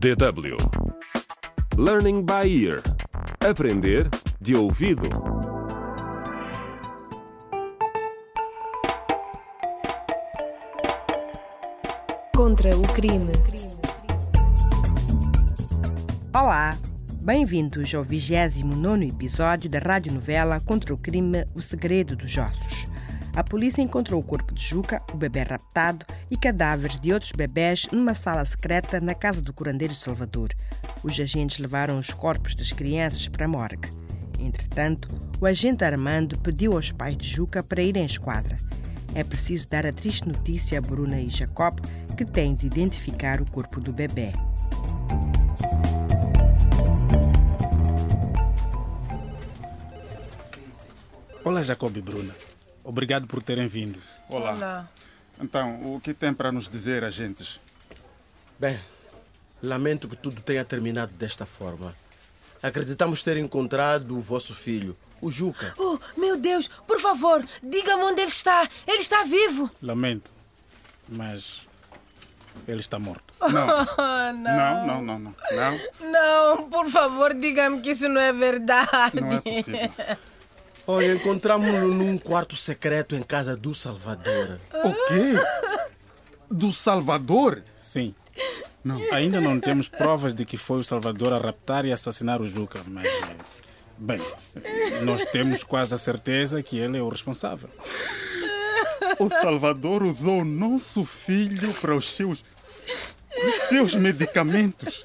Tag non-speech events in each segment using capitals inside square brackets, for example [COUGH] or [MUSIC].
DW Learning by Ear Aprender de ouvido. Contra o crime. Olá, bem-vindos ao 29 episódio da radionovela Contra o crime O Segredo dos Ossos. A polícia encontrou o corpo de Juca, o bebê raptado e cadáveres de outros bebés numa sala secreta na casa do curandeiro Salvador. Os agentes levaram os corpos das crianças para a morgue. Entretanto, o agente Armando pediu aos pais de Juca para irem à esquadra. É preciso dar a triste notícia a Bruna e Jacob, que têm de identificar o corpo do bebê. Olá, Jacob e Bruna. Obrigado por terem vindo. Olá. Olá. Então, o que tem para nos dizer, agentes? Bem, lamento que tudo tenha terminado desta forma. Acreditamos ter encontrado o vosso filho, o Juca. Oh, meu Deus, por favor, diga-me onde ele está. Ele está vivo. Lamento, mas ele está morto. [LAUGHS] Não. Oh, não, não, não, não. Não, Não, por favor, diga-me que isso não é verdade. não é possível. [LAUGHS] Olha, encontramos-lo num quarto secreto em casa do Salvador. O quê? Do Salvador? Sim. Não. Ainda não temos provas de que foi o Salvador a raptar e assassinar o Juca, mas. eh, Bem, nós temos quase a certeza que ele é o responsável. O Salvador usou o nosso filho para os seus, os seus medicamentos.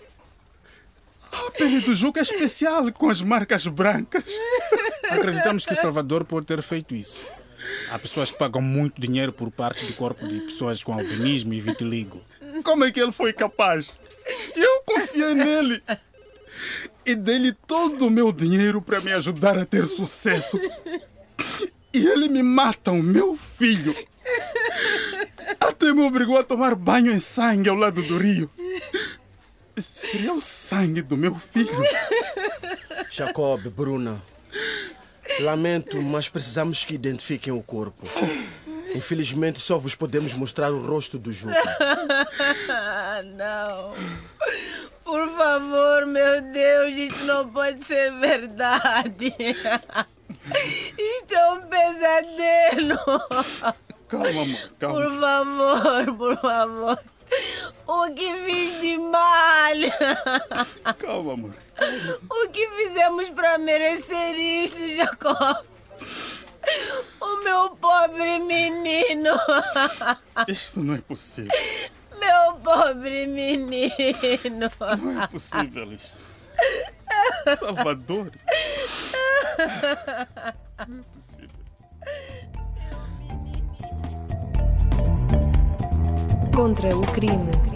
A pele do Juca é especial, com as marcas brancas. Acreditamos que o Salvador pode ter feito isso. Há pessoas que pagam muito dinheiro por parte do corpo de pessoas com albinismo e vitiligo. Como é que ele foi capaz? Eu confiei nele. E dei-lhe todo o meu dinheiro para me ajudar a ter sucesso. E ele me mata o meu filho. Até me obrigou a tomar banho em sangue ao lado do rio. Seria o sangue do meu filho. Jacob, Bruna. Lamento, mas precisamos que identifiquem o corpo. Infelizmente, só vos podemos mostrar o rosto do Juca. Ah, não. Por favor, meu Deus, isso não pode ser verdade. Isso é um pesadelo. Calma, amor, calma. Por favor, por favor. O que fiz de mal? [LAUGHS] Calma, amor. O que fizemos para merecer isso, Jacob? O meu pobre menino. Isto não é possível. Meu pobre menino. Não é possível isto. Salvador. Não é possível. Contra o crime.